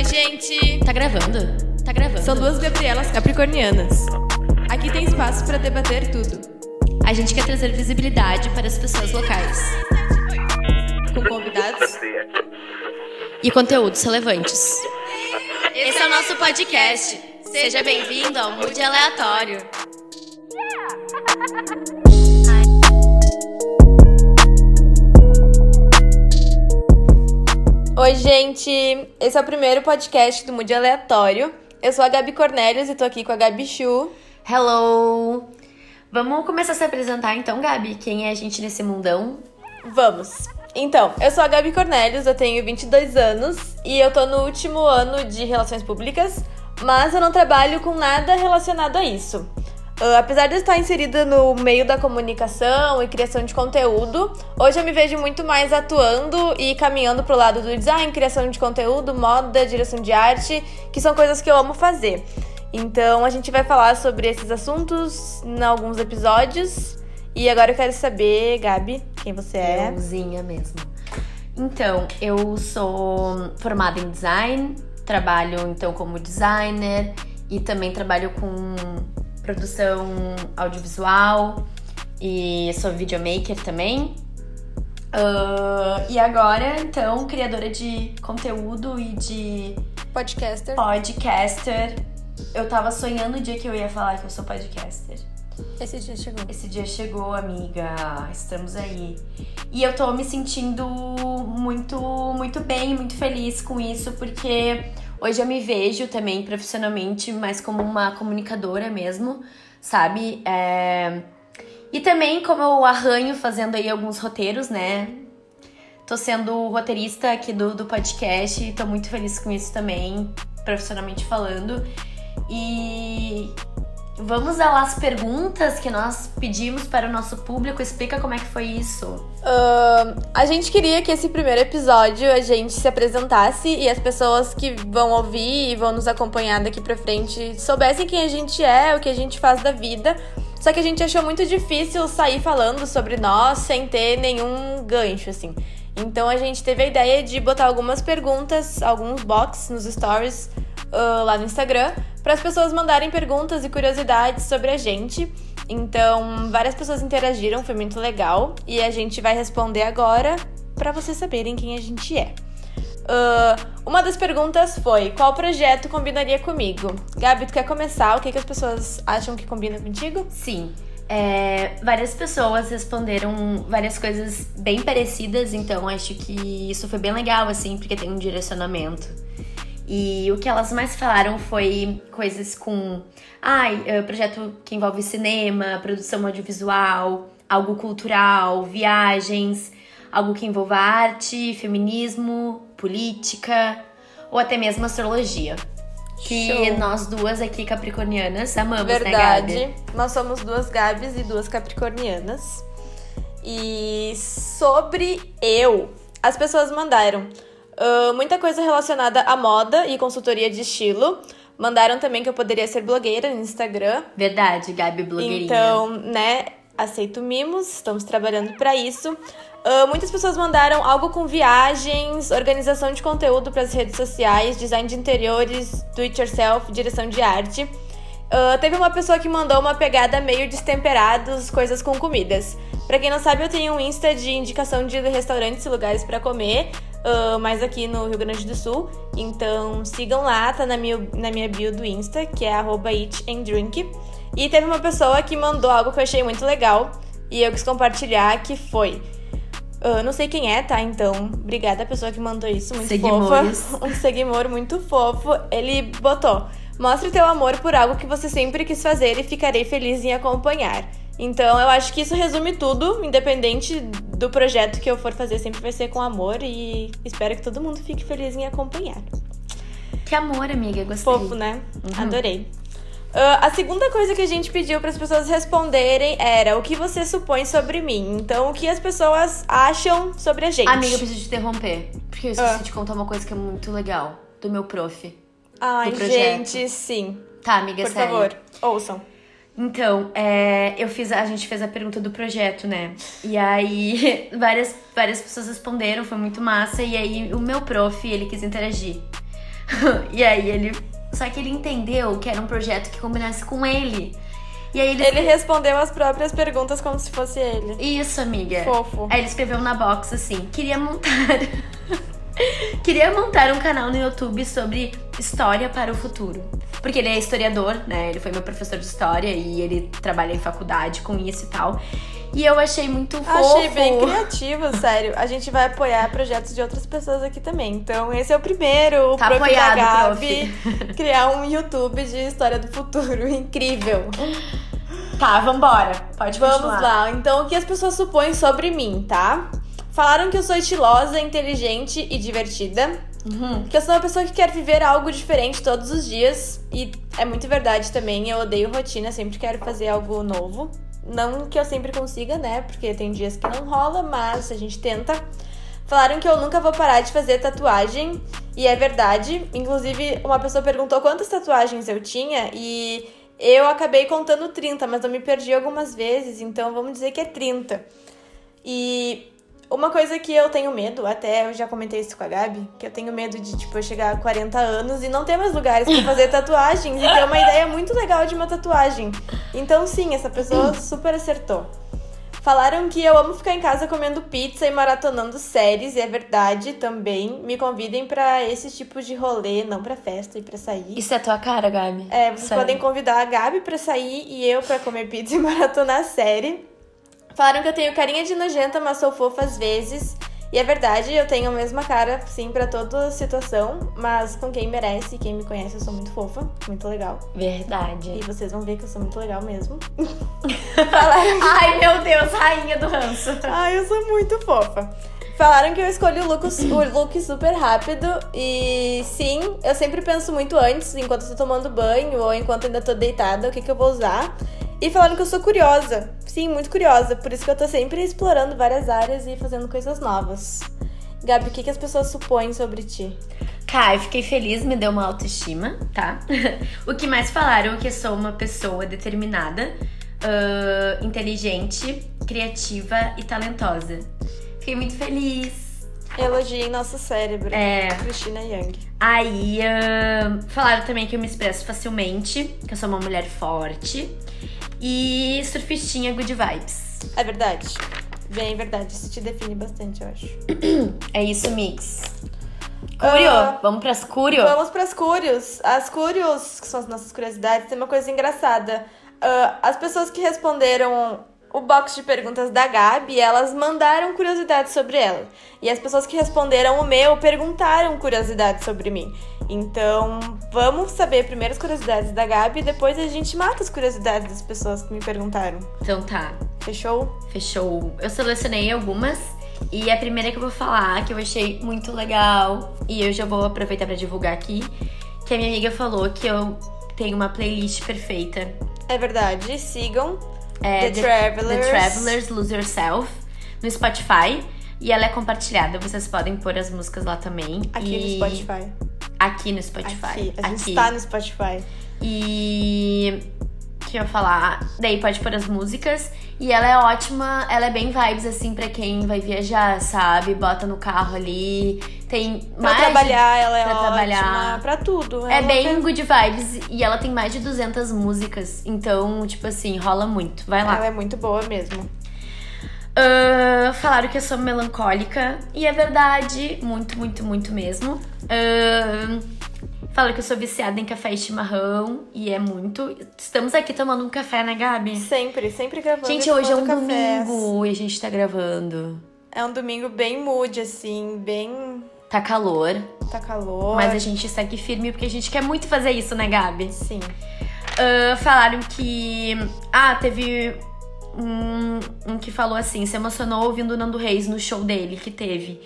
Oi, gente! Tá gravando? Tá gravando. São duas Gabrielas capricornianas. Aqui tem espaço para debater tudo. A gente quer trazer visibilidade para as pessoas locais. Com convidados e conteúdos relevantes. Esse é o nosso podcast. Seja bem-vindo ao Mood Aleatório. Oi, gente! Esse é o primeiro podcast do Mood Aleatório. Eu sou a Gabi Cornelius e tô aqui com a Gabi Chu. Hello! Vamos começar a se apresentar então, Gabi? Quem é a gente nesse mundão? Vamos! Então, eu sou a Gabi Cornelius, eu tenho 22 anos e eu tô no último ano de Relações Públicas, mas eu não trabalho com nada relacionado a isso. Uh, apesar de estar inserida no meio da comunicação e criação de conteúdo, hoje eu me vejo muito mais atuando e caminhando pro lado do design, criação de conteúdo, moda, direção de arte, que são coisas que eu amo fazer. Então a gente vai falar sobre esses assuntos em alguns episódios. E agora eu quero saber, Gabi, quem você é. Euzinha mesmo. Então, eu sou formada em design, trabalho então como designer e também trabalho com produção audiovisual e sou videomaker também. Uh, e agora, então, criadora de conteúdo e de podcaster. Podcaster. Eu tava sonhando o dia que eu ia falar que eu sou podcaster. Esse dia chegou. Esse dia chegou, amiga. Estamos aí. E eu tô me sentindo muito, muito bem, muito feliz com isso, porque Hoje eu me vejo também profissionalmente mais como uma comunicadora mesmo, sabe? É... E também como eu arranho fazendo aí alguns roteiros, né? Tô sendo roteirista aqui do, do podcast e tô muito feliz com isso também, profissionalmente falando. E Vamos as perguntas que nós pedimos para o nosso público. Explica como é que foi isso. Uh, a gente queria que esse primeiro episódio a gente se apresentasse e as pessoas que vão ouvir e vão nos acompanhar daqui pra frente soubessem quem a gente é, o que a gente faz da vida. Só que a gente achou muito difícil sair falando sobre nós sem ter nenhum gancho, assim. Então a gente teve a ideia de botar algumas perguntas, alguns box nos stories uh, lá no Instagram para as pessoas mandarem perguntas e curiosidades sobre a gente. Então, várias pessoas interagiram, foi muito legal. E a gente vai responder agora para vocês saberem quem a gente é. Uh, uma das perguntas foi: qual projeto combinaria comigo? Gabi, tu quer começar? O que, que as pessoas acham que combina contigo? Sim. É, várias pessoas responderam várias coisas bem parecidas, então acho que isso foi bem legal, assim, porque tem um direcionamento. E o que elas mais falaram foi coisas com. Ai, ah, projeto que envolve cinema, produção audiovisual, algo cultural, viagens, algo que envolva arte, feminismo, política ou até mesmo astrologia. Que Show. nós duas aqui capricornianas amamos, Verdade. né, Gabi? Nós somos duas Gabs e duas capricornianas. E sobre eu, as pessoas mandaram Uh, muita coisa relacionada à moda e consultoria de estilo. Mandaram também que eu poderia ser blogueira no Instagram. Verdade, Gabi blogueirinha. Então, né, aceito mimos, estamos trabalhando para isso. Uh, muitas pessoas mandaram algo com viagens, organização de conteúdo para as redes sociais, design de interiores, do it yourself, direção de arte. Uh, teve uma pessoa que mandou uma pegada meio destemperados, coisas com comidas. Para quem não sabe, eu tenho um Insta de indicação de restaurantes e lugares para comer uh, mais aqui no Rio Grande do Sul. Então sigam lá, tá na minha, na minha bio do Insta, que é @eatandrink. E teve uma pessoa que mandou algo que eu achei muito legal e eu quis compartilhar, que foi. Uh, não sei quem é, tá? Então, obrigada a pessoa que mandou isso, muito Seguimores. fofa. Um seguimor muito fofo. Ele botou: Mostre teu amor por algo que você sempre quis fazer e ficarei feliz em acompanhar. Então eu acho que isso resume tudo, independente do projeto que eu for fazer, sempre vai ser com amor e espero que todo mundo fique feliz em acompanhar. Que amor, amiga, gostei. Fofo, né? Uhum. Adorei. Uh, a segunda coisa que a gente pediu para as pessoas responderem era o que você supõe sobre mim. Então, o que as pessoas acham sobre a gente. Amiga, eu preciso te interromper. Porque eu esqueci uh. de contar uma coisa que é muito legal. Do meu prof. Ai, gente, sim. Tá, amiga, Por sério. favor, ouçam. Então, é, eu fiz, a gente fez a pergunta do projeto, né? E aí várias, várias pessoas responderam, foi muito massa. E aí o meu prof, ele quis interagir. e aí ele. Só que ele entendeu que era um projeto que combinasse com ele. E aí ele. Ele respondeu as próprias perguntas como se fosse ele. Isso, amiga. Fofo. Aí ele escreveu na box assim: queria montar. queria montar um canal no YouTube sobre história para o futuro. Porque ele é historiador, né? Ele foi meu professor de história e ele trabalha em faculdade com isso e tal. E eu achei muito fofo. Achei bem criativo, sério. A gente vai apoiar projetos de outras pessoas aqui também. Então, esse é o primeiro, o Tá prof apoiado, Gabi, criar um YouTube de história do futuro. Incrível. Tá, vambora. Pode Vamos continuar. lá. Então, o que as pessoas supõem sobre mim, tá? Falaram que eu sou estilosa, inteligente e divertida. Uhum. Que eu sou uma pessoa que quer viver algo diferente todos os dias. E é muito verdade também. Eu odeio rotina, sempre quero fazer algo novo. Não que eu sempre consiga, né? Porque tem dias que não rola, mas a gente tenta. Falaram que eu nunca vou parar de fazer tatuagem. E é verdade. Inclusive, uma pessoa perguntou quantas tatuagens eu tinha. E eu acabei contando 30, mas eu me perdi algumas vezes. Então vamos dizer que é 30. E uma coisa que eu tenho medo, até eu já comentei isso com a Gabi, que eu tenho medo de, tipo, eu chegar a 40 anos e não ter mais lugares pra fazer tatuagens e ter uma ideia muito legal de uma tatuagem. Então, sim, essa pessoa super acertou. Falaram que eu amo ficar em casa comendo pizza e maratonando séries, e é verdade também. Me convidem pra esse tipo de rolê, não pra festa e pra sair. Isso é tua cara, Gabi? É, vocês Sério. podem convidar a Gabi pra sair e eu pra comer pizza e maratonar a série. Falaram que eu tenho carinha de nojenta, mas sou fofa às vezes. E é verdade, eu tenho a mesma cara, sim, pra toda situação. Mas com quem merece, quem me conhece, eu sou muito fofa, muito legal. Verdade. E vocês vão ver que eu sou muito legal mesmo. Falaram Ai, meu Deus, rainha do ranço. Ai, eu sou muito fofa. Falaram que eu escolhi o look, o look super rápido e sim, eu sempre penso muito antes, enquanto eu tô tomando banho ou enquanto ainda tô deitada, o que, que eu vou usar. E falaram que eu sou curiosa. Sim, muito curiosa. Por isso que eu tô sempre explorando várias áreas e fazendo coisas novas. Gabi, o que, que as pessoas supõem sobre ti? Kai, fiquei feliz, me deu uma autoestima, tá? o que mais falaram é que eu sou uma pessoa determinada, ah, inteligente, criativa e talentosa. Fiquei muito feliz. Elogiem nosso cérebro. É. Cristina Young. Aí, ah, falaram também que eu me expresso facilmente, que eu sou uma mulher forte e surfistinha good vibes. É verdade. Bem, verdade. Isso te define bastante, eu acho. É isso, Mix. Curio, Ah, vamos pras Curio? Vamos pras curios. As curios, que são as nossas curiosidades, tem uma coisa engraçada. Ah, as pessoas que responderam o box de perguntas da Gabi, elas mandaram curiosidades sobre ela. E as pessoas que responderam o meu perguntaram curiosidades sobre mim. Então, vamos saber primeiro as curiosidades da Gabi e depois a gente mata as curiosidades das pessoas que me perguntaram. Então tá. Fechou? Fechou. Eu selecionei algumas e a primeira que eu vou falar, que eu achei muito legal, e eu já vou aproveitar pra divulgar aqui, que a minha amiga falou que eu tenho uma playlist perfeita. É verdade. Sigam É The Travelers. The Travelers Lose Yourself no Spotify. E ela é compartilhada, vocês podem pôr as músicas lá também. aqui E- no Spotify. Aqui no Spotify. Aqui. A gente Aqui. está no Spotify. E. Que eu falar? Daí pode pôr as músicas. E ela é ótima, ela é bem vibes, assim, pra quem vai viajar, sabe? Bota no carro ali. Tem Pra mais. trabalhar, ela é pra ótima. trabalhar. Pra tudo. É Ela bem tem- good vibes. E ela tem mais de 200 músicas. Então, tipo assim, rola muito. Vai lá. Ela é muito boa mesmo. Ah, falaram que eu sou melancólica. E é verdade. Muito, muito, muito mesmo. Falaram que eu sou viciada em café e chimarrão. E é muito. Estamos aqui tomando um café, né, Gabi? Sempre, sempre gravando. Gente, hoje é um cafés. domingo e a gente tá gravando. É um domingo bem mood, assim, bem. Tá calor, Tá calor. mas a gente segue firme porque a gente quer muito fazer isso, né, Gabi? Sim. Ah, falaram que. Ah, teve um, um que falou assim: se emocionou ouvindo o Nando Reis no show dele que teve.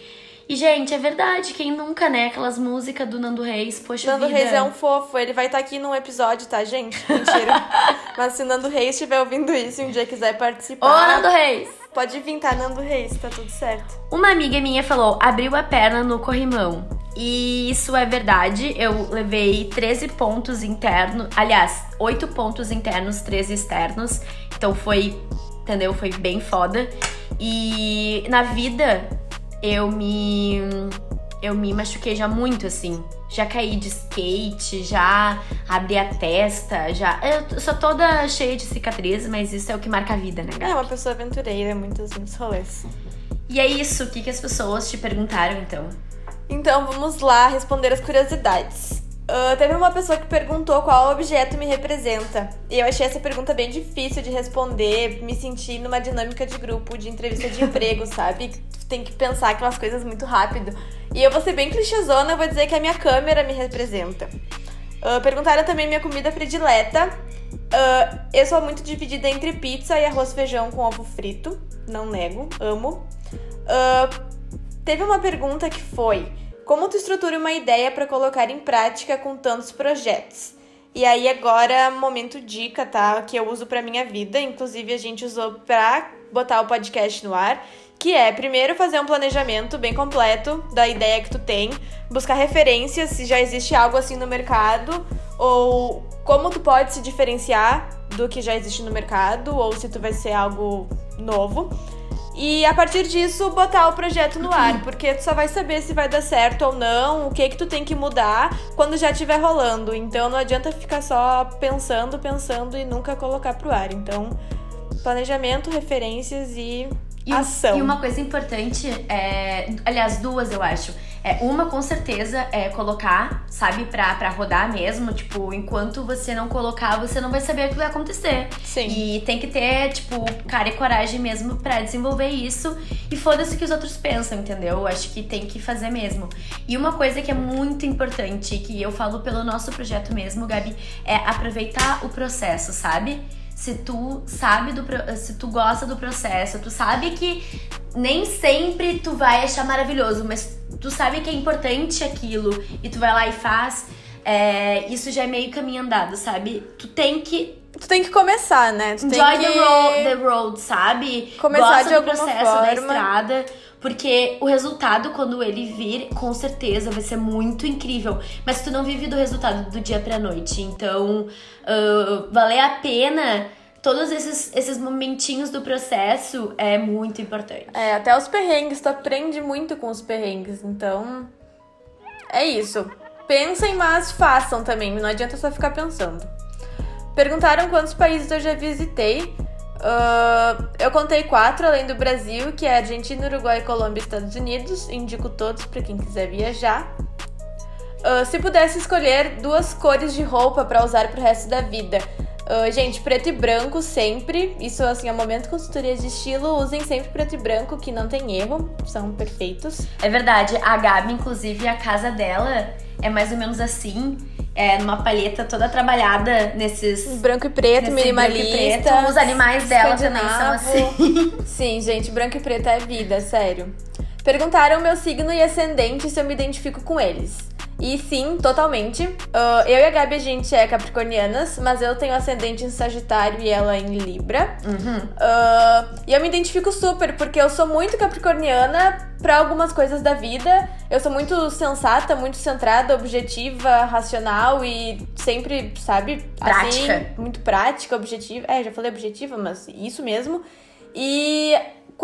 E, gente, é verdade, quem nunca, né? Aquelas músicas do Nando Reis, poxa Nando vida. Reis é um fofo, ele vai estar aqui num episódio, tá, gente? Mentira. Mas se o Nando Reis estiver ouvindo isso e um dia quiser Ô, participar, Nando Reis! Pode vir, tá, Nando Reis, tá tudo certo. Uma amiga minha falou, abriu a perna no corrimão. E isso é verdade. Eu levei 13 pontos internos. Aliás, 8 pontos internos, 13 externos. Então foi, entendeu? Foi bem foda. E na vida eu me. eu me machuquei já muito, assim. Já caí de skate, já abri a testa, já. Eu sou toda cheia de cicatrizes, mas isso é o que marca a vida, né, Gabi? É uma pessoa aventureira, muitos, muitos rolês. E é isso, o que, que as pessoas te perguntaram, então? Então vamos lá responder as curiosidades. Uh, teve uma pessoa que perguntou qual objeto me representa. E eu achei essa pergunta bem difícil de responder, me senti numa dinâmica de grupo, de entrevista de emprego, sabe? Tem que pensar aquelas coisas muito rápido. E eu vou ser bem clichêzona, vou dizer que a minha câmera me representa. Uh, perguntaram também minha comida predileta. Uh, eu sou muito dividida entre pizza e arroz feijão com ovo frito. Não nego, amo. teve uma pergunta que foi como tu estrutura uma ideia para colocar em prática com tantos projetos? E aí agora, momento dica, tá? Que eu uso para minha vida, inclusive a gente usou para botar o podcast no ar, que é primeiro fazer um planejamento bem completo da ideia que tu tem, buscar referências se já existe algo assim no mercado ou como tu pode se diferenciar do que já existe no mercado ou se tu vai ser algo novo. E a partir disso, botar o projeto no ar, porque tu só vai saber se vai dar certo ou não, o que que tu tem que mudar quando já estiver rolando. Então não adianta ficar só pensando, pensando e nunca colocar pro ar. Então, planejamento, referências e, e ação. E uma coisa importante é, aliás, duas eu acho é, uma, com certeza, é colocar, sabe, pra, pra rodar mesmo. Tipo, enquanto você não colocar, você não vai saber o que vai acontecer. Sim. E tem que ter, tipo, cara e coragem mesmo para desenvolver isso. E foda-se o que os outros pensam, entendeu? Acho que tem que fazer mesmo. E uma coisa que é muito importante, que eu falo pelo nosso projeto mesmo, Gabi, é aproveitar o processo, sabe? Se tu sabe do se tu gosta do processo, tu sabe que nem sempre tu vai achar maravilhoso, mas tu sabe que é importante aquilo e tu vai lá e faz, é, isso já é meio caminho andado, sabe? Tu tem que Tu tem que começar, né? Tu Enjoy que... the, road, the road, sabe? Começar Gosta de do alguma processo forma. da estrada. Porque o resultado, quando ele vir, com certeza vai ser muito incrível. Mas tu não vive do resultado do dia pra noite. Então, uh, valer a pena todos esses, esses momentinhos do processo é muito importante. É, até os perrengues, tu aprende muito com os perrengues, então. É isso. Pensem, mas façam também, não adianta só ficar pensando. Perguntaram quantos países eu já visitei. Uh, eu contei quatro, além do Brasil, que é Argentina, Uruguai, Colômbia e Estados Unidos. Indico todos para quem quiser viajar. Uh, se pudesse escolher duas cores de roupa para usar pro resto da vida, Uh, gente, preto e branco sempre. Isso, assim, é um momento consultoria de estilo. Usem sempre preto e branco, que não tem erro. São perfeitos. É verdade. A Gabi, inclusive, a casa dela é mais ou menos assim. É numa palheta toda trabalhada nesses... Branco e preto, minimalista. e preto. Os animais dela também são assim. Sim, gente, branco e preto é vida, sério. Perguntaram meu signo e ascendente se eu me identifico com eles. E sim, totalmente. Uh, eu e a Gabi, a gente é capricornianas, mas eu tenho ascendente em Sagitário e ela em Libra. Uhum. Uh, e eu me identifico super, porque eu sou muito capricorniana para algumas coisas da vida. Eu sou muito sensata, muito centrada, objetiva, racional e sempre, sabe? Prática. Assim, muito prática, objetiva. É, já falei objetiva, mas isso mesmo. E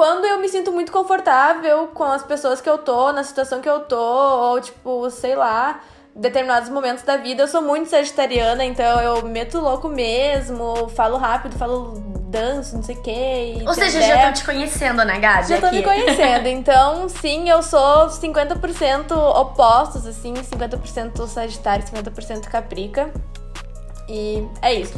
quando eu me sinto muito confortável com as pessoas que eu tô, na situação que eu tô, ou tipo, sei lá, determinados momentos da vida, eu sou muito sagitariana, então eu meto louco mesmo, falo rápido, falo danço, não sei o quê. Ou seja, já estão te conhecendo, né, Gabi? Já tô aqui. me conhecendo. Então, sim, eu sou 50% opostos, assim, 50% Sagitário, 50% Caprica. E é isso.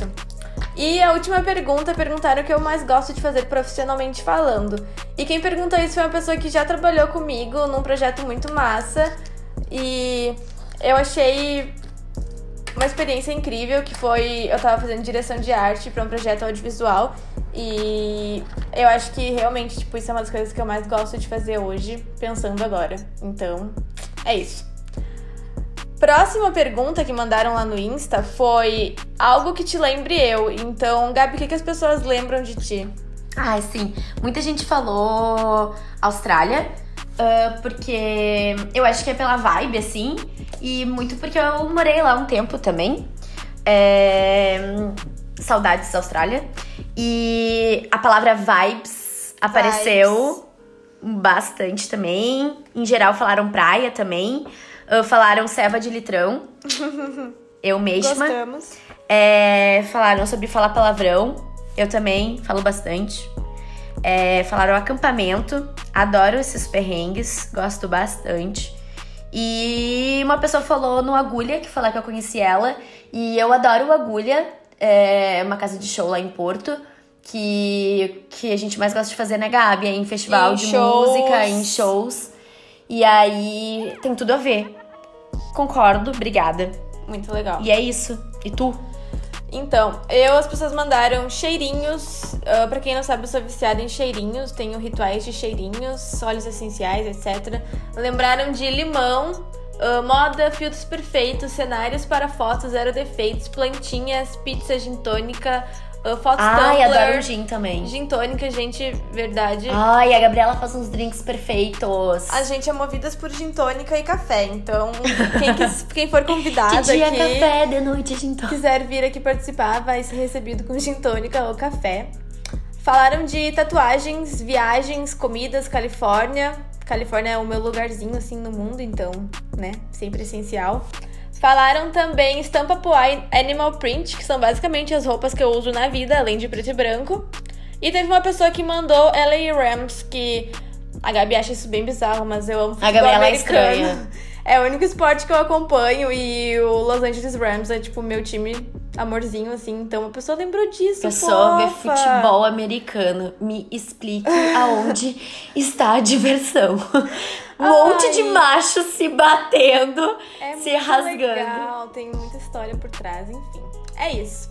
E a última pergunta, perguntaram o que eu mais gosto de fazer profissionalmente falando. E quem perguntou isso foi uma pessoa que já trabalhou comigo num projeto muito massa. E eu achei uma experiência incrível que foi eu tava fazendo direção de arte para um projeto audiovisual e eu acho que realmente tipo isso é uma das coisas que eu mais gosto de fazer hoje pensando agora. Então, é isso. Próxima pergunta que mandaram lá no Insta foi algo que te lembre eu. Então, Gabi, o que, que as pessoas lembram de ti? Ai, sim. Muita gente falou Austrália, uh, porque eu acho que é pela vibe, assim, e muito porque eu morei lá um tempo também. É... Saudades da Austrália. E a palavra vibes apareceu. bastante também. Em geral, falaram praia também. Uh, falaram ceva de litrão. Eu mesma. Gostamos. É, falaram sobre falar palavrão. Eu também falo bastante. É, falaram acampamento. Adoro esses perrengues. Gosto bastante. E uma pessoa falou no Agulha, que falou que eu conheci ela. E eu adoro o Agulha. É uma casa de show lá em Porto. Que, que a gente mais gosta de fazer, né, Gabi? É em festival Em de shows. música, em shows. E aí tem tudo a ver. Concordo, obrigada. Muito legal. E é isso. E tu? Então, eu, as pessoas mandaram cheirinhos. Uh, pra quem não sabe, eu sou viciada em cheirinhos. Tenho rituais de cheirinhos, óleos essenciais, etc. Lembraram de limão, uh, moda, filtros perfeitos, cenários para fotos, zero defeitos, plantinhas, pizza gin tônica, uh, fotos Ai, Tumblr. adoro gin também. Gin tônica, gente, verdade. Ai, a Gabriela faz uns drinks perfeitos. A gente é movidas por gin tônica e café. Então, quem, quis- quem for convidado de dia aqui... café, de noite gin tônica. quiser vir aqui participar, vai ser recebido com gin tônica ou café. Falaram de tatuagens, viagens, comidas, Califórnia. Califórnia é o meu lugarzinho assim no mundo, então, né, sempre essencial. Falaram também estampa poá e animal print, que são basicamente as roupas que eu uso na vida, além de preto e branco. E teve uma pessoa que mandou LA Rams, que a Gabi acha isso bem bizarro, mas eu amo futebol Gabriela é americano. estranha. É o único esporte que eu acompanho e o Los Angeles Rams é tipo meu time amorzinho, assim. Então a pessoa lembrou disso. Pessoa vê fofa. futebol americano. Me explique aonde está a diversão. Um monte de Ai. machos se batendo, É se muito rasgando. legal, tem muita história por trás, enfim. É isso.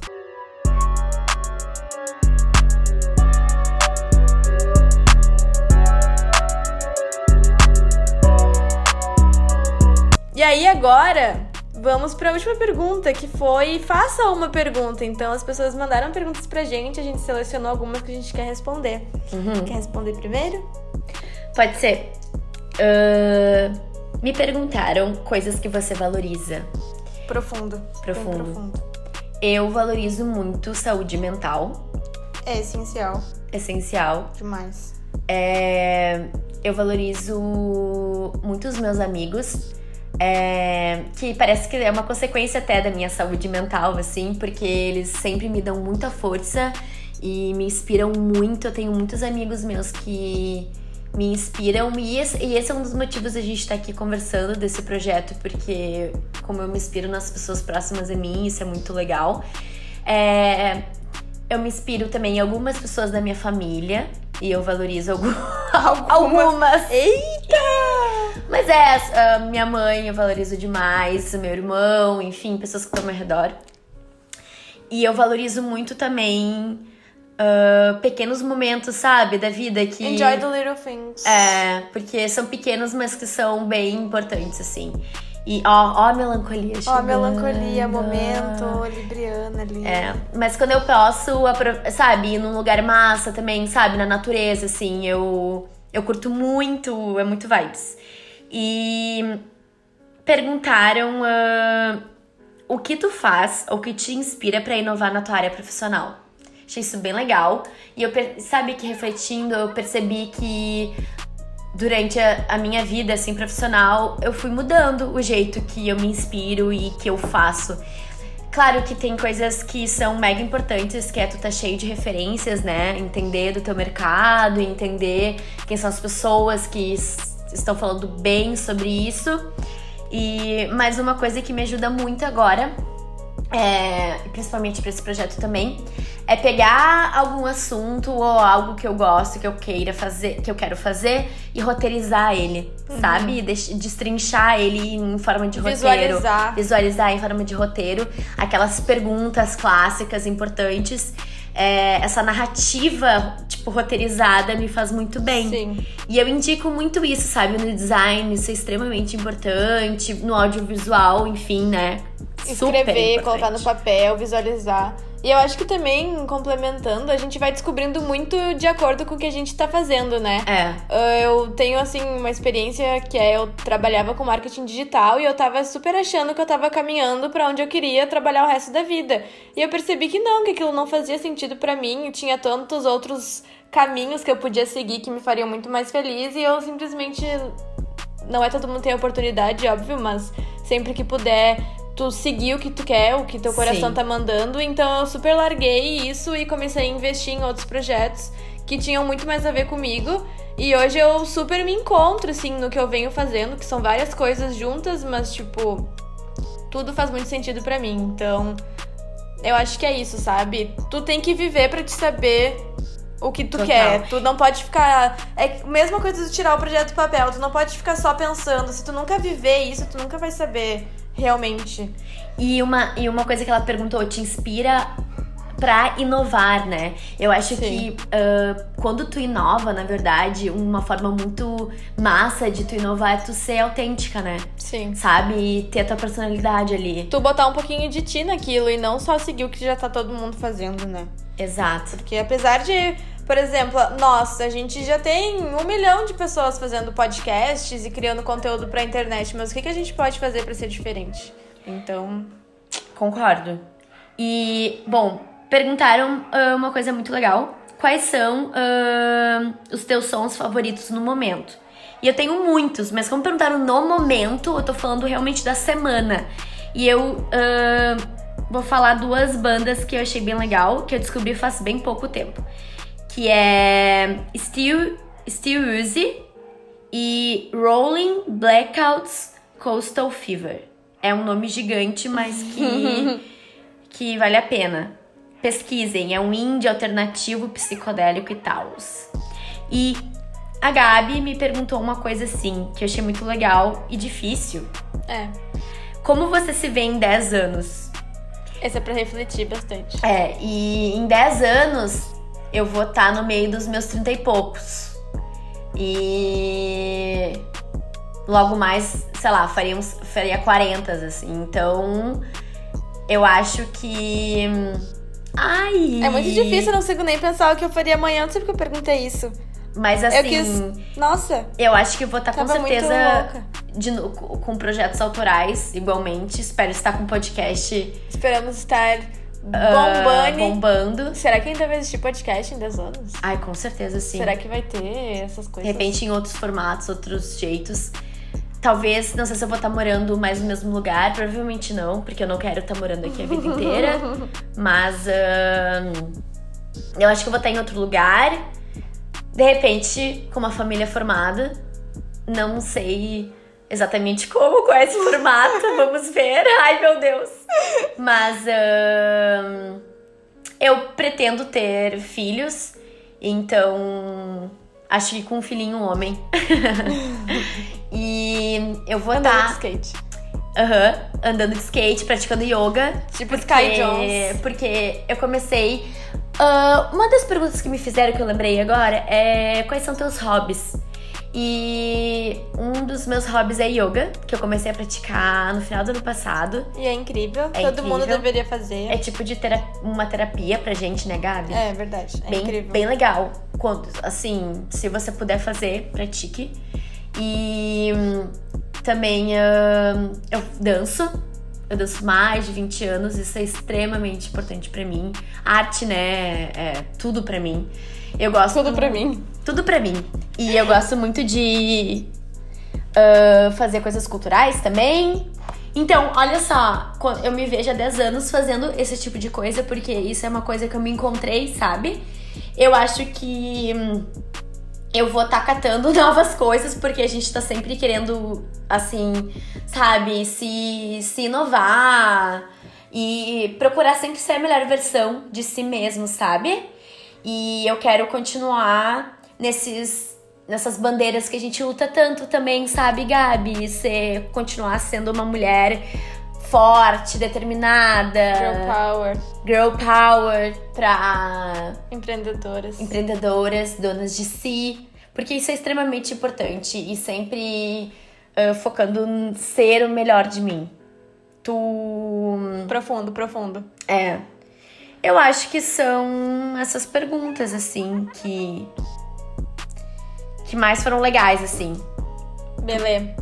E aí agora vamos para a última pergunta, que foi faça uma pergunta. Então as pessoas mandaram perguntas pra gente, a gente selecionou algumas que a gente quer responder. Uhum. Quer responder primeiro? Pode ser. Ahn, me perguntaram coisas que você valoriza. Profundo. Profundo. profundo. Eu valorizo muito saúde mental, É essencial essencial. demais. É, eu valorizo muito os meus amigos, é, que parece que é uma consequência até da minha saúde mental, assim, porque eles sempre me dão muita força e me inspiram muito. Eu tenho muitos amigos meus que me inspiram e esse, e esse é um dos motivos da gente estar aqui conversando desse projeto, porque como eu me inspiro nas pessoas próximas a mim, isso é muito legal. É, eu me inspiro também em algumas pessoas da minha família e eu valorizo algum- algumas. Eita! Mas é, a minha mãe eu valorizo demais, meu irmão, enfim, pessoas que estão ao meu redor. E eu valorizo muito também ah, pequenos momentos, sabe, da vida que. Enjoy the little things. É, porque são pequenos, mas que são bem importantes, assim. E ó, ó a melancolia Ó, chegando. melancolia, momento, libriana ali. É, mas quando eu posso, sabe, ir num lugar massa também, sabe, na natureza, assim, eu, eu curto muito, é muito vibes. E perguntaram ah, o que tu faz, ou o que te inspira pra inovar na tua área profissional. Achei isso bem legal. E eu, sabe, que refletindo, eu percebi que durante a, a minha vida, assim, profissional, eu fui mudando o jeito que eu me inspiro e que eu faço. Claro que tem coisas que são mega importantes, que é tu tá cheio de referências, né? Entender do teu mercado, entender quem são as pessoas que estão falando bem sobre isso. E mais uma coisa que me ajuda muito agora, é, principalmente para esse projeto também, é pegar algum assunto ou algo que eu gosto, que eu queira fazer, que eu quero fazer e roteirizar ele, sabe? E deix- destrinchar ele em forma de roteiro Visualizar. visualizar em forma de roteiro aquelas perguntas clássicas importantes. É, essa narrativa, tipo, roteirizada me faz muito bem. Sim. E eu indico muito isso, sabe? No design, isso é extremamente importante. No audiovisual, enfim, né? Super Escrever, importante. colocar no papel, visualizar. E eu acho que também, complementando, a gente vai descobrindo muito de acordo com o que a gente tá fazendo, né? É. Ah, Eu tenho, assim, uma experiência que é eu trabalhava com marketing digital e eu tava super achando que eu tava caminhando pra onde eu queria trabalhar o resto da vida. E eu percebi que não, que aquilo não fazia sentido pra mim e tinha tantos outros caminhos que eu podia seguir que me fariam muito mais feliz e eu simplesmente. Não é todo mundo tem a oportunidade, óbvio, mas sempre que puder tu seguir o que tu quer, o que teu coração Sim. tá mandando. Então eu super larguei isso e comecei a investir em outros projetos que tinham muito mais a ver comigo. E hoje eu super me encontro, assim, no que eu venho fazendo, que são várias coisas juntas, mas, tipo, tudo faz muito sentido pra mim. Então, eu acho que é isso, sabe? Tu tem que viver pra te saber o que tu Total. quer. Tu não pode ficar. É a mesma coisa de tirar o projeto do papel. Tu não pode ficar só pensando. Se tu nunca viver isso, tu nunca vai saber realmente. E uma, e uma coisa que ela perguntou, te inspira pra inovar, né? Eu acho Sim. que ah, quando tu inova, na verdade, uma forma muito massa de tu inovar é tu ser autêntica, né? Sim. Sabe? E ter a tua personalidade ali. Tu botar um pouquinho de ti naquilo e não só seguir o que já tá todo mundo fazendo, né? Exato. Porque apesar de, por exemplo, nós, a gente já tem um milhão de pessoas fazendo podcasts e criando conteúdo pra internet, mas o que, que a gente pode fazer pra ser diferente? Então, Concordo. E, bom, perguntaram ah, uma coisa muito legal. Quais são ah, os teus sons favoritos no momento? E eu tenho muitos, mas como perguntaram no momento, eu tô falando realmente da semana. E eu ah, vou falar duas bandas que eu achei bem legal, que eu descobri faz bem pouco tempo. Que é Steel, Steel Uzi e Rolling Blackouts Coastal Fever. É um nome gigante, mas que, que vale a pena. Pesquisem, é um indie alternativo psicodélico e tal. E a Gabi me perguntou uma coisa assim, que eu achei muito legal e difícil. é. Como você se vê em 10 anos? Esse é pra refletir bastante. É, e em 10 anos eu vou estar no meio dos meus 30 e poucos. E logo mais, sei lá, faria, uns, faria 40, assim. Então, eu acho que. Ai! É muito difícil, eu não consigo nem pensar o que eu faria amanhã, não sei porque eu perguntei isso. Mas assim, Eu quis. Nossa, eu acho que vou estar com tava muito certeza de com projetos autorais, igualmente. Espero estar com podcast Esperamos estar ah, bombando. bombando. Será que ainda vai existir podcast em 10 anos? Ai, com certeza sim. Será que vai ter essas De coisas? repente em outros formatos, outros jeitos. Talvez, não sei se eu vou estar morando mais no mesmo lugar, provavelmente não, porque eu não quero estar morando aqui a vida inteira. Mas ahn, eu acho que eu vou estar em outro lugar. De repente, com uma família formada. Não sei exatamente como, qual é esse formato, vamos ver. Ai, meu Deus. Mas eu pretendo ter filhos, então acho que com um filhinho um homem. e eu vou Andando de skate. Aham, andando de skate, praticando yoga. Tipo Sky Jones. Porque eu comecei. Ah, uma das perguntas que me fizeram que eu lembrei agora é quais são teus hobbies? E um dos meus hobbies é yoga, que eu comecei a praticar no final do ano passado. E é incrível. É Todo mundo incrível. deveria fazer. É tipo de uma terapia pra gente, né, Gabi? É, verdade. É bem, incrível. bem legal. Quando, assim, se você puder fazer, pratique. E hum, também hum, eu danço. Eu danço mais de 20 anos, isso é extremamente importante pra mim. Arte, né, é tudo pra mim. Eu gosto Tudo pra mim. tudo pra mim. E eu gosto muito de ah, fazer coisas culturais também. Então, olha só, eu me vejo há 10 anos fazendo esse tipo de coisa, porque isso é uma coisa que eu me encontrei, sabe? Eu acho que hum, eu vou estar catando novas coisas, porque a gente tá sempre querendo, assim, sabe, se, se inovar e procurar sempre ser a melhor versão de si mesmo, sabe? E eu quero continuar nesses nessas bandeiras que a gente luta tanto também, sabe, Gabi? Ser, continuar sendo uma mulher forte, determinada, Girl power. girl power pra Empreendedoras. empreendedoras, donas de si, porque isso é extremamente importante e sempre ah, focando em ser o melhor de mim. Tu Profundo, profundo. é. Eu acho que são essas perguntas, assim, que. que mais foram legais, assim. Beleza.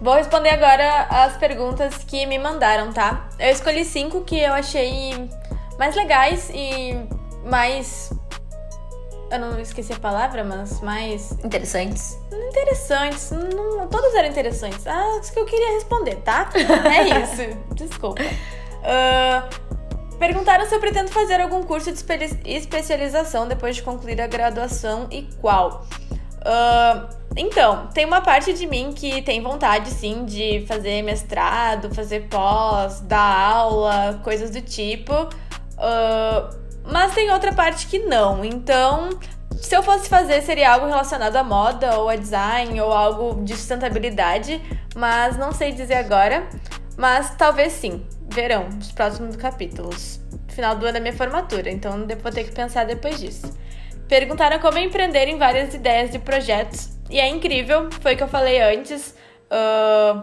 Vou responder agora as perguntas que me mandaram, tá? Eu escolhi cinco que eu achei mais legais e mais Eu não esqueci a palavra, mas mais. Interessantes. Interessantes. Não, todas eram interessantes. Ah, isso que eu queria responder, tá? É isso. Desculpa. Uh, perguntaram se eu pretendo fazer algum curso de especialização depois de concluir a graduação e qual. Uh, então, tem uma parte de mim que tem vontade, sim, de fazer mestrado, fazer pós, dar aula, coisas do tipo. Uh, mas tem outra parte que não. Então, se eu fosse fazer, seria algo relacionado à moda ou a design ou algo de sustentabilidade, mas não sei dizer agora. Mas talvez sim. Verão, os próximos capítulos. Final do ano é minha formatura, então vou ter que pensar depois disso. Perguntaram como empreender em várias ideias de projetos. E é incrível, foi o que eu falei antes. Uh,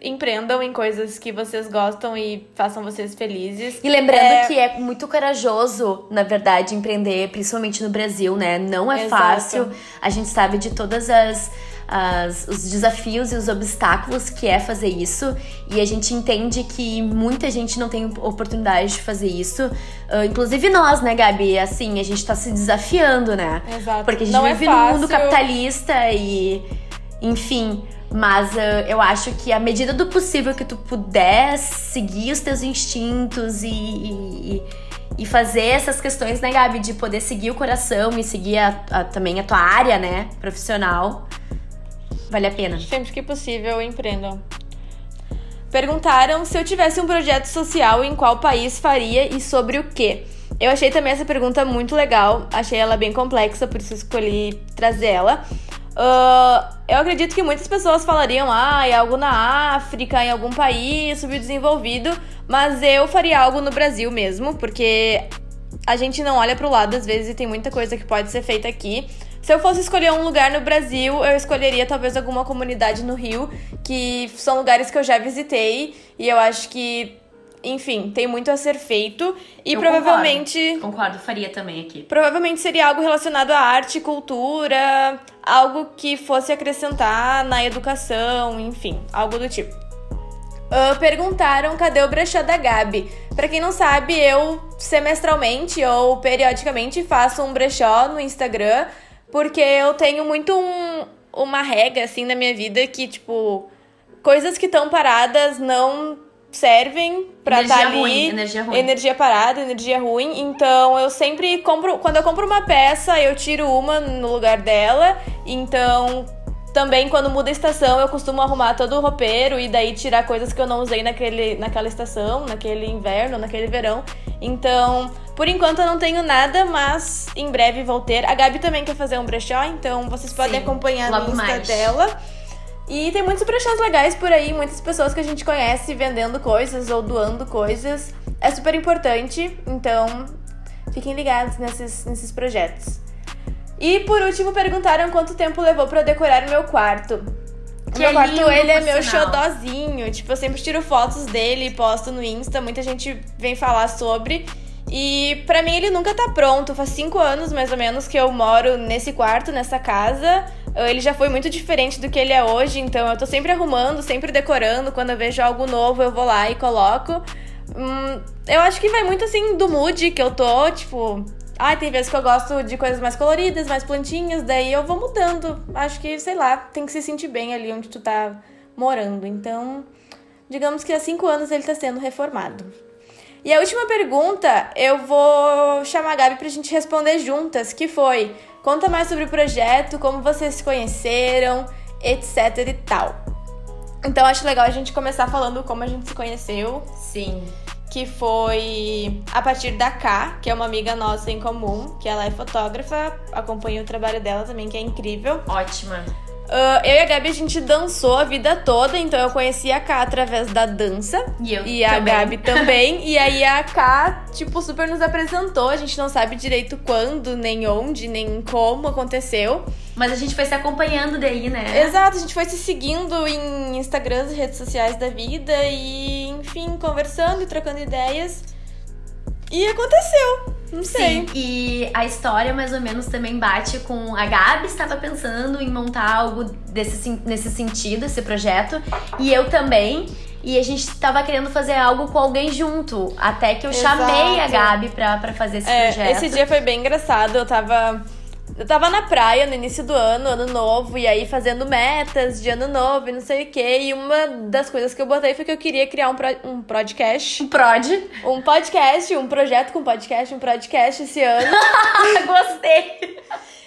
empreendam em coisas que vocês gostam e façam vocês felizes. E lembrando é... que é muito corajoso, na verdade, empreender, principalmente no Brasil, né? Não é Exato. fácil. A gente sabe de todas as as, os desafios e os obstáculos que é fazer isso. E a gente entende que muita gente não tem oportunidade de fazer isso. Uh, inclusive nós, né, Gabi? Assim, a gente tá se desafiando, né? Exato. Porque a gente não vive é num mundo capitalista e. Enfim. Mas uh, eu acho que à medida do possível que tu puder seguir os teus instintos e, e, e fazer essas questões, né, Gabi? De poder seguir o coração e seguir a, a, também a tua área, né, profissional. Vale a pena. Sempre que possível, empreendam. Perguntaram se eu tivesse um projeto social em qual país faria e sobre o quê. Eu achei também essa pergunta muito legal, achei ela bem complexa, por isso escolhi trazer ela. Uh, eu acredito que muitas pessoas falariam, ah, é algo na África, em algum país subdesenvolvido, mas eu faria algo no Brasil mesmo, porque a gente não olha para o lado às vezes e tem muita coisa que pode ser feita aqui. Se eu fosse escolher um lugar no Brasil, eu escolheria talvez alguma comunidade no Rio, que são lugares que eu já visitei e eu acho que enfim, tem muito a ser feito. E eu provavelmente. Concordo. concordo, faria também aqui. Provavelmente seria algo relacionado à arte, cultura, algo que fosse acrescentar na educação, enfim, algo do tipo. Uh, perguntaram cadê o brechó da Gabi. Para quem não sabe, eu semestralmente ou periodicamente faço um brechó no Instagram porque eu tenho muito um, uma regra, assim, na minha vida que, tipo, coisas que estão paradas não servem pra estar tá ali. Ruim, energia ruim. Energia parada, energia ruim. Então eu sempre compro. Quando eu compro uma peça, eu tiro uma no lugar dela. Então. Também quando muda a estação, eu costumo arrumar todo o roupeiro e daí tirar coisas que eu não usei naquele, naquela estação, naquele inverno, naquele verão. Então, por enquanto eu não tenho nada, mas em breve vou ter. A Gabi também quer fazer um brechó, então vocês podem Sim, acompanhar no Insta mais. dela. E tem muitos brechós legais por aí, muitas pessoas que a gente conhece vendendo coisas ou doando coisas. É super importante, então fiquem ligados nesses, nesses projetos. E por último, perguntaram quanto tempo levou para decorar o meu quarto. Que meu é quarto, lindo, ele é meu sinal. xodózinho. Tipo, eu sempre tiro fotos dele e posto no Insta. Muita gente vem falar sobre. E para mim ele nunca tá pronto. Faz cinco anos mais ou menos que eu moro nesse quarto, nessa casa. Ele já foi muito diferente do que ele é hoje, então eu tô sempre arrumando, sempre decorando. Quando eu vejo algo novo, eu vou lá e coloco. Hum, eu acho que vai muito assim do mood que eu tô, tipo. Ai, tem vezes que eu gosto de coisas mais coloridas, mais plantinhas, daí eu vou mudando. Acho que, sei lá, tem que se sentir bem ali onde tu tá morando. Então, digamos que há cinco anos ele tá sendo reformado. E a última pergunta eu vou chamar a Gabi pra gente responder juntas, que foi: conta mais sobre o projeto, como vocês se conheceram, etc e tal. Então acho legal a gente começar falando como a gente se conheceu. Sim. Que foi a partir da K, que é uma amiga nossa em comum, que ela é fotógrafa, acompanho o trabalho dela também, que é incrível. Ótima. Uh, eu e a Gabi, a gente dançou a vida toda, então eu conheci a K através da dança. E eu E a também. Gabi também. e aí a K, tipo, super nos apresentou. A gente não sabe direito quando, nem onde, nem como aconteceu. Mas a gente foi se acompanhando daí, né? Exato, a gente foi se seguindo em Instagrams redes sociais da vida e, enfim, conversando e trocando ideias. E aconteceu. Não sei. Sim, e a história mais ou menos também bate com. A Gabi estava pensando em montar algo desse, nesse sentido, esse projeto. E eu também. E a gente tava querendo fazer algo com alguém junto. Até que eu chamei a Exato. Gabi pra, pra fazer esse É, projeto. esse dia foi bem engraçado. Eu tava. Eu tava na praia no início do ano, ano novo, e aí fazendo metas de ano novo e não sei o quê. E uma das coisas que eu botei foi que eu queria criar um, pro, um podcast. Um prod. Um podcast, um projeto com podcast, um podcast esse ano. Gostei.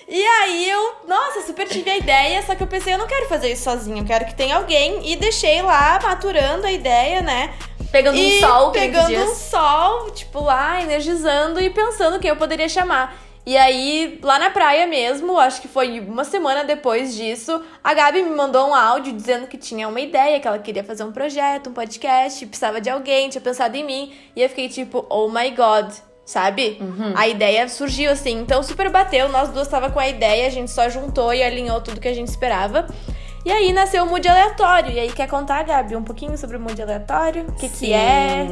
E aí eu, nossa, super tive a ideia, só que eu pensei, eu não quero fazer isso sozinho, eu quero que tenha alguém. E deixei lá maturando a ideia, né? Pegando e um sol, pegando um sol, tipo, lá, energizando e pensando quem eu poderia chamar. E aí, lá na praia mesmo, acho que foi uma semana depois disso, a Gabi me mandou um áudio dizendo que tinha uma ideia, que ela queria fazer um projeto, um podcast, precisava de alguém, tinha pensado em mim. E eu fiquei tipo, oh my god, sabe? Uhum. A ideia surgiu assim, então super bateu, nós duas tava com a ideia, a gente só juntou e alinhou tudo que a gente esperava. E aí nasceu o Mood Aleatório. E aí, quer contar, Gabi, um pouquinho sobre o Mood Aleatório? O que, que é?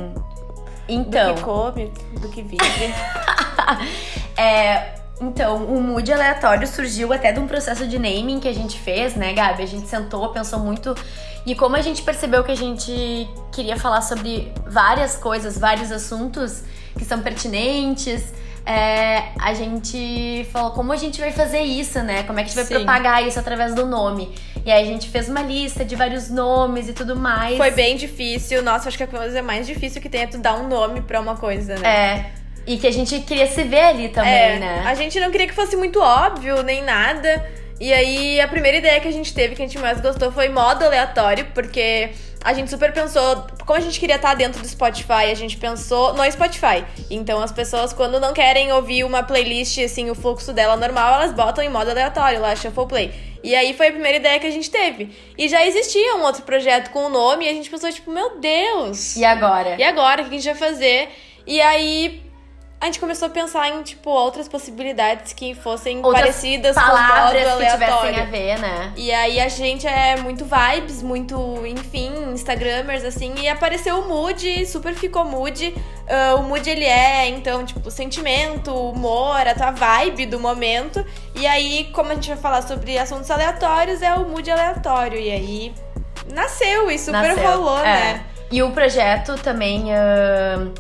Então. Do que come, do que vive. É, então, o mood aleatório surgiu até de um processo de naming que a gente fez, né, Gabi? A gente sentou, pensou muito. E como a gente percebeu que a gente queria falar sobre várias coisas, vários assuntos que são pertinentes, é, a gente falou como a gente vai fazer isso, né? Como é que a gente vai Sim. propagar isso através do nome. E aí a gente fez uma lista de vários nomes e tudo mais. Foi bem difícil. Nossa, acho que a coisa mais difícil que tem é tu dar um nome pra uma coisa, né? É. E que a gente queria se ver ali também, É, né? A gente não queria que fosse muito óbvio, nem nada. E aí, a primeira ideia que a gente teve, que a gente mais gostou, foi modo aleatório, porque a gente super pensou, como a gente queria estar dentro do Spotify, a gente pensou no Spotify. Então, as pessoas, quando não querem ouvir uma playlist, assim, o fluxo dela normal, elas botam em modo aleatório, lá, Shuffle Play. E aí foi a primeira ideia que a gente teve. E já existia um outro projeto com o nome, e a gente pensou, tipo, meu Deus! E agora? E agora, o que a gente vai fazer? E aí a gente começou a pensar em, tipo, outras possibilidades que fossem Outras parecidas com o modo Palavras que tivessem a ver, né? E aí a gente é muito vibes, muito, enfim, Instagramers, assim, e apareceu o Mood, super ficou Mood. Ah, o Mood ele é, então, tipo, sentimento, humor, a tua vibe do momento. E aí, como a gente vai falar sobre assuntos aleatórios, é o Mood aleatório. E aí nasceu e super Nasceu. rolou, É. né? E o projeto também ahn,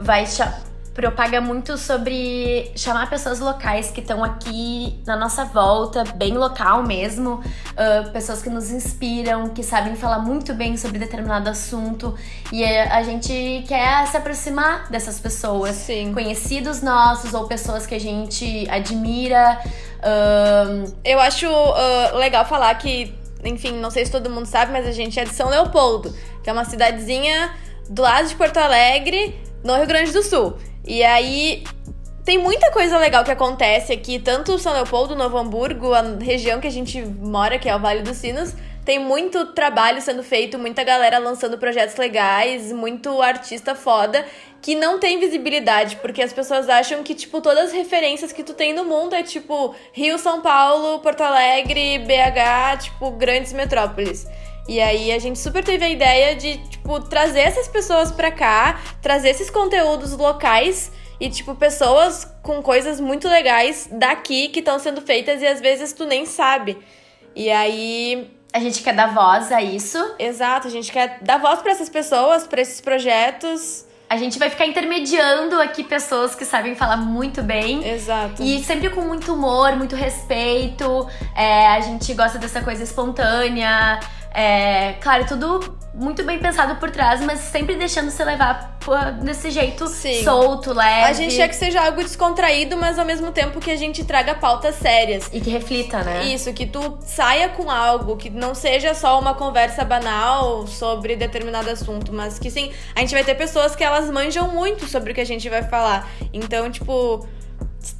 vai cha- propaga muito sobre chamar pessoas locais que estão aqui na nossa volta, bem local mesmo, ah, pessoas que nos inspiram, que sabem falar muito bem sobre determinado assunto e eh, a gente quer se aproximar dessas pessoas, Sim. conhecidos nossos ou pessoas que a gente admira. ahn, Eu acho ah, legal falar que, enfim, não sei se todo mundo sabe, mas a gente é de São Leopoldo, que é uma cidadezinha do lado de Porto Alegre, no Rio Grande do Sul. E aí tem muita coisa legal que acontece aqui, tanto São Leopoldo, Novo Hamburgo, a região que a gente mora, que é o Vale dos Sinos. Tem muito trabalho sendo feito, muita galera lançando projetos legais, muito artista foda que não tem visibilidade, porque as pessoas acham que, tipo, todas as referências que tu tem no mundo é, tipo, Rio, São Paulo, Porto Alegre, BH, tipo, grandes metrópoles. E aí a gente super teve a ideia de, tipo, trazer essas pessoas pra cá, trazer esses conteúdos locais e, tipo, pessoas com coisas muito legais daqui que estão sendo feitas e às vezes tu nem sabe. E aí a gente quer dar voz a isso. Exato, a gente quer dar voz pra essas pessoas, pra esses projetos. A gente vai ficar intermediando aqui pessoas que sabem falar muito bem. Exato. E sempre com muito humor, muito respeito. É, a gente gosta dessa coisa espontânea. É, claro, tudo muito bem pensado por trás, mas sempre deixando se levar desse jeito Sim. solto, leve. A gente quer que seja algo descontraído, mas ao mesmo tempo que a gente traga pautas sérias. E que reflita, né? Isso, que tu saia com algo, que não seja só uma conversa banal sobre determinado assunto, mas que sim, a gente vai ter pessoas que elas manjam muito sobre o que a gente vai falar. Então, tipo,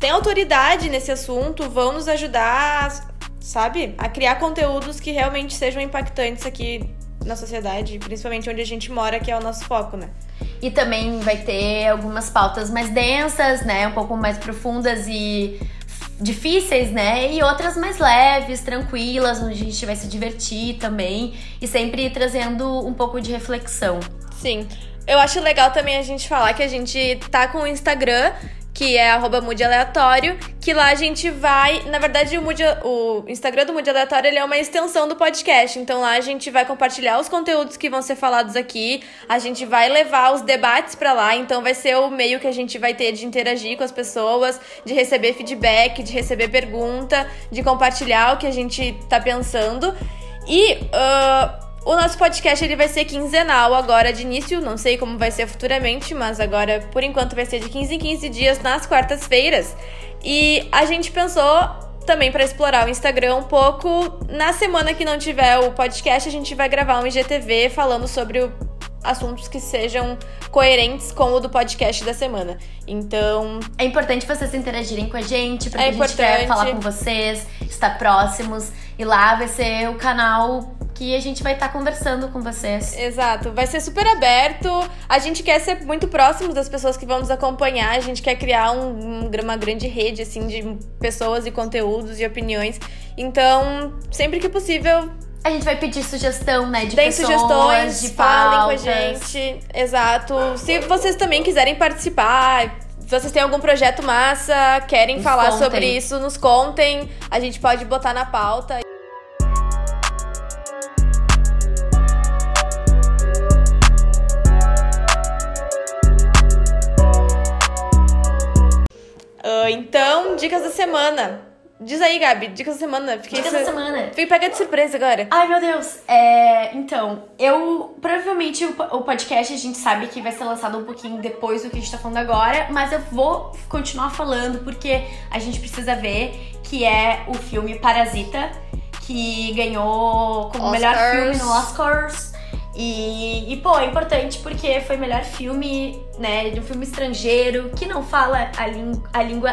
tem autoridade nesse assunto, vão nos ajudar, sabe, a criar conteúdos que realmente sejam impactantes aqui na sociedade, principalmente onde a gente mora, que é o nosso foco, né? E também vai ter algumas pautas mais densas, né? Um pouco mais profundas e difíceis, né? E outras mais leves, tranquilas, onde a gente vai se divertir também. E sempre trazendo um pouco de reflexão. Sim. Eu acho legal também a gente falar que a gente tá com o Instagram, que é arroba Aleatório, que lá a gente vai. Na verdade, o, o Instagram do Mude Aleatório ele é uma extensão do podcast. Então lá a gente vai compartilhar os conteúdos que vão ser falados aqui. A gente vai levar os debates para lá. Então vai ser o meio que a gente vai ter de interagir com as pessoas, de receber feedback, de receber pergunta, de compartilhar o que a gente tá pensando. E. Uh, o nosso podcast ele vai ser quinzenal agora de início, não sei como vai ser futuramente, mas agora por enquanto vai ser de 15 em 15 dias nas quartas-feiras. E a gente pensou também para explorar o Instagram um pouco. Na semana que não tiver o podcast, a gente vai gravar um IGTV falando sobre assuntos que sejam coerentes com o do podcast da semana. Então. É importante vocês interagirem com a gente, porque é a gente quer falar com vocês, estar próximos. E lá vai ser o canal que a gente vai estar tá conversando com vocês. Exato, vai ser super aberto. A gente quer ser muito próximo das pessoas que vão nos acompanhar. A gente quer criar um, uma grande rede assim de pessoas e conteúdos e opiniões. Então, sempre que possível, a gente vai pedir sugestão, né? De Deem pessoas, sugestões, de falem pautas. com a gente. Exato. Se vocês também quiserem participar, se vocês têm algum projeto massa, querem nos falar contem. sobre isso, nos contem. A gente pode botar na pauta. Uh, então, dicas da semana. Diz aí, Gabi, dicas da semana. Fiquei dicas da semana. Fui pega de surpresa agora. Ai, meu Deus. É, então, eu. Provavelmente o, o podcast a gente sabe que vai ser lançado um pouquinho depois do que a gente tá falando agora, mas eu vou continuar falando porque a gente precisa ver que é o filme Parasita, que ganhou como Oscars. melhor filme no Oscars. E, e, pô, é importante porque foi melhor filme, né, de um filme estrangeiro que não fala a, a língua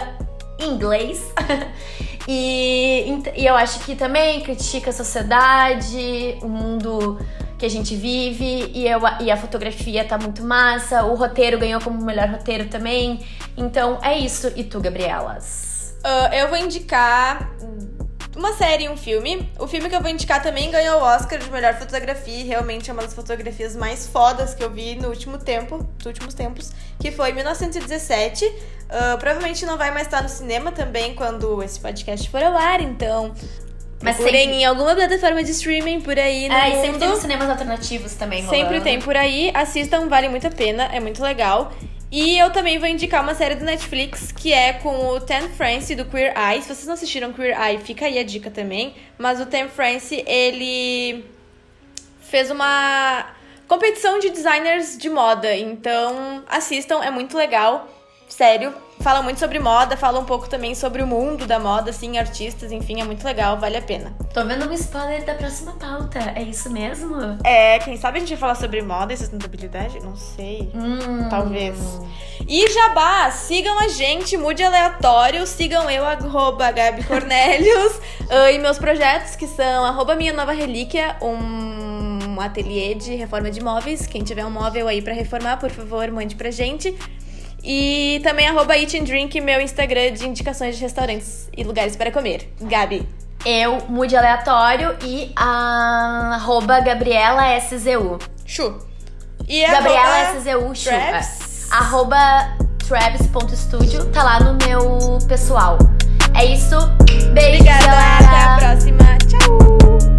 inglês. e, e eu acho que também critica a sociedade, o mundo que a gente vive e, eu, e a fotografia tá muito massa. O roteiro ganhou como melhor roteiro também. Então é isso. E tu, Gabrielas? Uh, eu vou indicar uma série e um filme. O filme que eu vou indicar também ganhou o Oscar de melhor fotografia. Realmente é uma das fotografias mais fodas que eu vi no último tempo, nos últimos tempos, que foi 1917. Uh, provavelmente não vai mais estar no cinema também quando esse podcast for ao ar, então mas Procurem sempre... em alguma plataforma de streaming por aí no mundo. e sempre tem cinemas alternativos também rolando. Sempre tem por aí. Assistam, vale muito a pena, é muito legal. E eu também vou indicar uma série do Netflix que é com o Ten France do Queer Eye. Se vocês não assistiram Queer Eye, fica aí a dica também. Mas o Ten France, ele fez uma competição de designers de moda. Então assistam, é muito legal. Sério, fala muito sobre moda, fala um pouco também sobre o mundo da moda, assim, artistas, enfim, é muito legal, vale a pena. Tô vendo um spoiler da próxima pauta, é isso mesmo? É, quem sabe a gente vai falar sobre moda e sustentabilidade? Não sei. Hum. Talvez. E Jabá, sigam a gente, mude aleatório, sigam eu, arroba Gabi Cornelius, uh, e meus projetos, que são arroba Minha Nova Relíquia, um ateliê de reforma de móveis. Quem tiver um móvel aí para reformar, por favor, mande pra gente. E também arroba Eat and Drink, meu Instagram de indicações de restaurantes e lugares para comer. Gabi. Eu, Mude Aleatório e a arroba Gabriela SZU. Chu. E Gabriela SZU, Chu. É. Arroba Travis.studio, tá lá no meu pessoal. É isso. Beijo, Obrigada, galera. até a próxima. Tchau.